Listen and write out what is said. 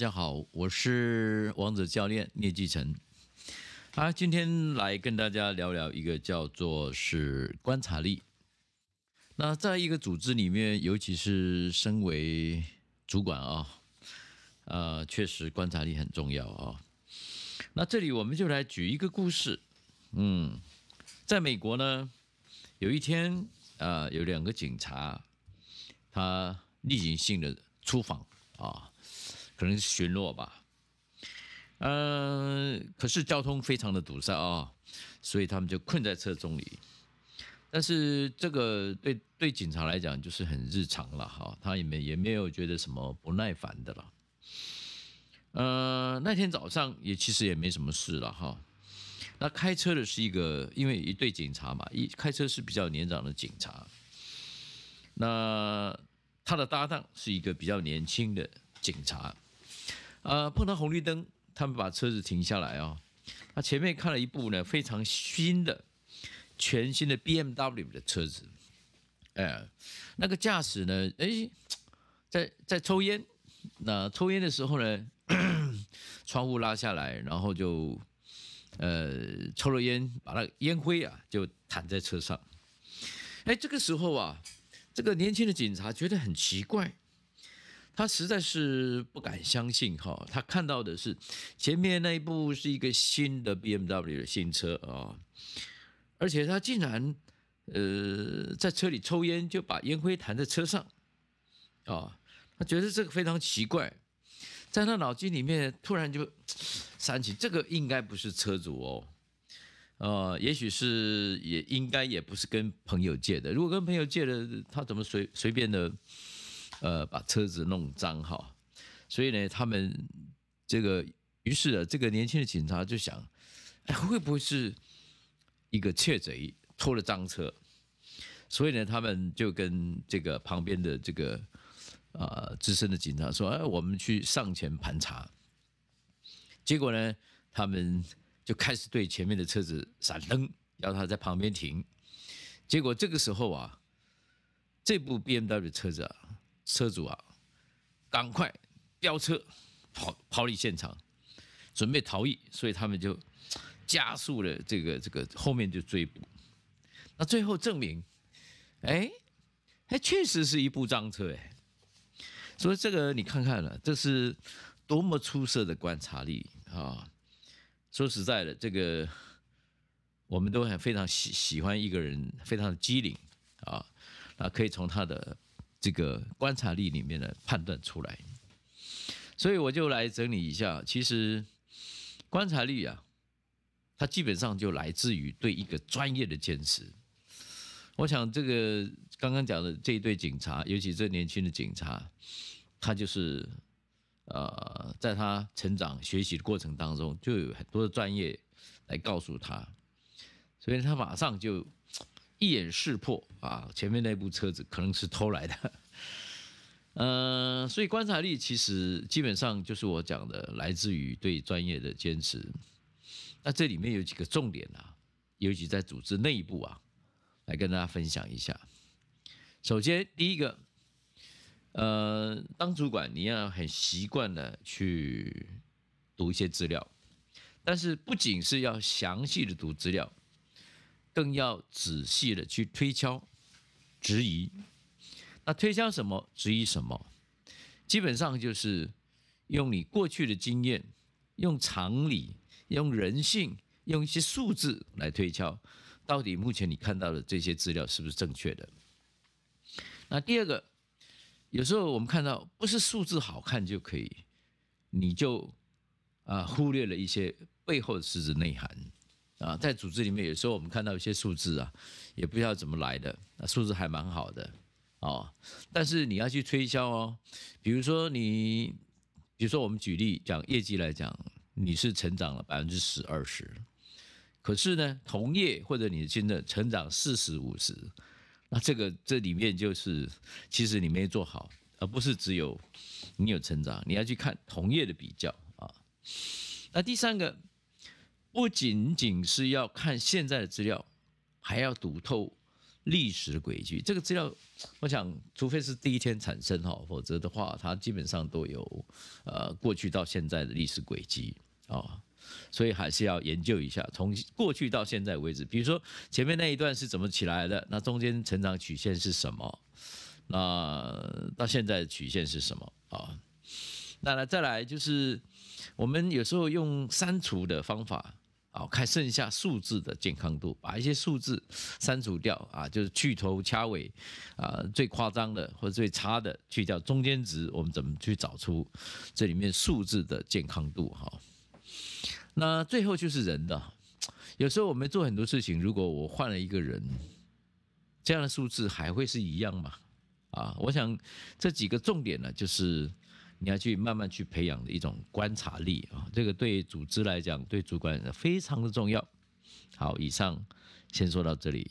大家好，我是王者教练聂继成。好，今天来跟大家聊聊一个叫做是观察力。那在一个组织里面，尤其是身为主管啊，呃，确实观察力很重要啊。那这里我们就来举一个故事。嗯，在美国呢，有一天啊，有两个警察，他例行性的出访啊，可能是巡逻吧。嗯，可是交通非常的堵塞啊，所以他们就困在车中里。但是这个对对警察来讲就是很日常了哈，他也没也没有觉得什么不耐烦的了。呃，那天早上也其实也没什么事了哈。那开车的是一个，因为一对警察嘛，一开车是比较年长的警察。那他的搭档是一个比较年轻的警察。呃，碰到红绿灯，他们把车子停下来啊。他前面看了一部呢非常新的、全新的 BMW 的车子。哎，那个驾驶呢，哎，在在抽烟。那抽烟的时候呢？窗户拉下来，然后就呃抽了烟，把那烟灰啊就弹在车上。哎，这个时候啊，这个年轻的警察觉得很奇怪，他实在是不敢相信哈，他看到的是前面那一部是一个新的 BMW 的新车啊，而且他竟然呃在车里抽烟，就把烟灰弹在车上啊，他觉得这个非常奇怪。在他脑筋里面突然就闪起，这个应该不是车主哦，呃，也许是也应该也不是跟朋友借的。如果跟朋友借的，他怎么随随便的呃把车子弄脏哈？所以呢，他们这个于是啊，这个年轻的警察就想，哎，会不会是一个窃贼偷了赃车？所以呢，他们就跟这个旁边的这个。啊，资深的警察说：“哎，我们去上前盘查。”结果呢，他们就开始对前面的车子闪灯，要他在旁边停。结果这个时候啊，这部 BMW 车子啊，车主啊，赶快飙车跑跑离现场，准备逃逸。所以他们就加速了这个这个后面就追捕。那最后证明，哎，还确实是一部赃车哎。所以这个你看看了，这是多么出色的观察力啊！说实在的，这个我们都很非常喜喜欢一个人，非常的机灵啊，那，可以从他的这个观察力里面呢判断出来。所以我就来整理一下，其实观察力啊，它基本上就来自于对一个专业的坚持。我想这个刚刚讲的这一对警察，尤其这年轻的警察。他就是，呃，在他成长学习的过程当中，就有很多的专业来告诉他，所以他马上就一眼识破啊，前面那部车子可能是偷来的，嗯，所以观察力其实基本上就是我讲的，来自于对专业的坚持。那这里面有几个重点啊，尤其在组织内部啊，来跟大家分享一下。首先，第一个。呃，当主管你要很习惯的去读一些资料，但是不仅是要详细的读资料，更要仔细的去推敲、质疑。那推敲什么？质疑什么？基本上就是用你过去的经验、用常理、用人性、用一些数字来推敲，到底目前你看到的这些资料是不是正确的？那第二个。有时候我们看到不是数字好看就可以，你就啊忽略了一些背后的实质内涵啊。在组织里面，有时候我们看到一些数字啊，也不知道怎么来的，那数字还蛮好的哦。但是你要去推销哦，比如说你，比如说我们举例讲业绩来讲，你是成长了百分之十二十，可是呢，同业或者你的新的成长四十五十。那这个这里面就是，其实你没做好，而不是只有你有成长，你要去看同业的比较啊。那第三个，不仅仅是要看现在的资料，还要读透历史轨迹。这个资料，我想，除非是第一天产生哈，否则的话，它基本上都有呃过去到现在的历史轨迹啊。所以还是要研究一下，从过去到现在为止，比如说前面那一段是怎么起来的，那中间成长曲线是什么，那到现在的曲线是什么啊？那来再来就是我们有时候用删除的方法好，看剩下数字的健康度，把一些数字删除掉啊，就是去头掐尾啊，最夸张的或者最差的去掉，中间值我们怎么去找出这里面数字的健康度哈？那最后就是人的，有时候我们做很多事情，如果我换了一个人，这样的数字还会是一样吗？啊，我想这几个重点呢，就是你要去慢慢去培养的一种观察力啊，这个对组织来讲，对主管非常的重要。好，以上先说到这里。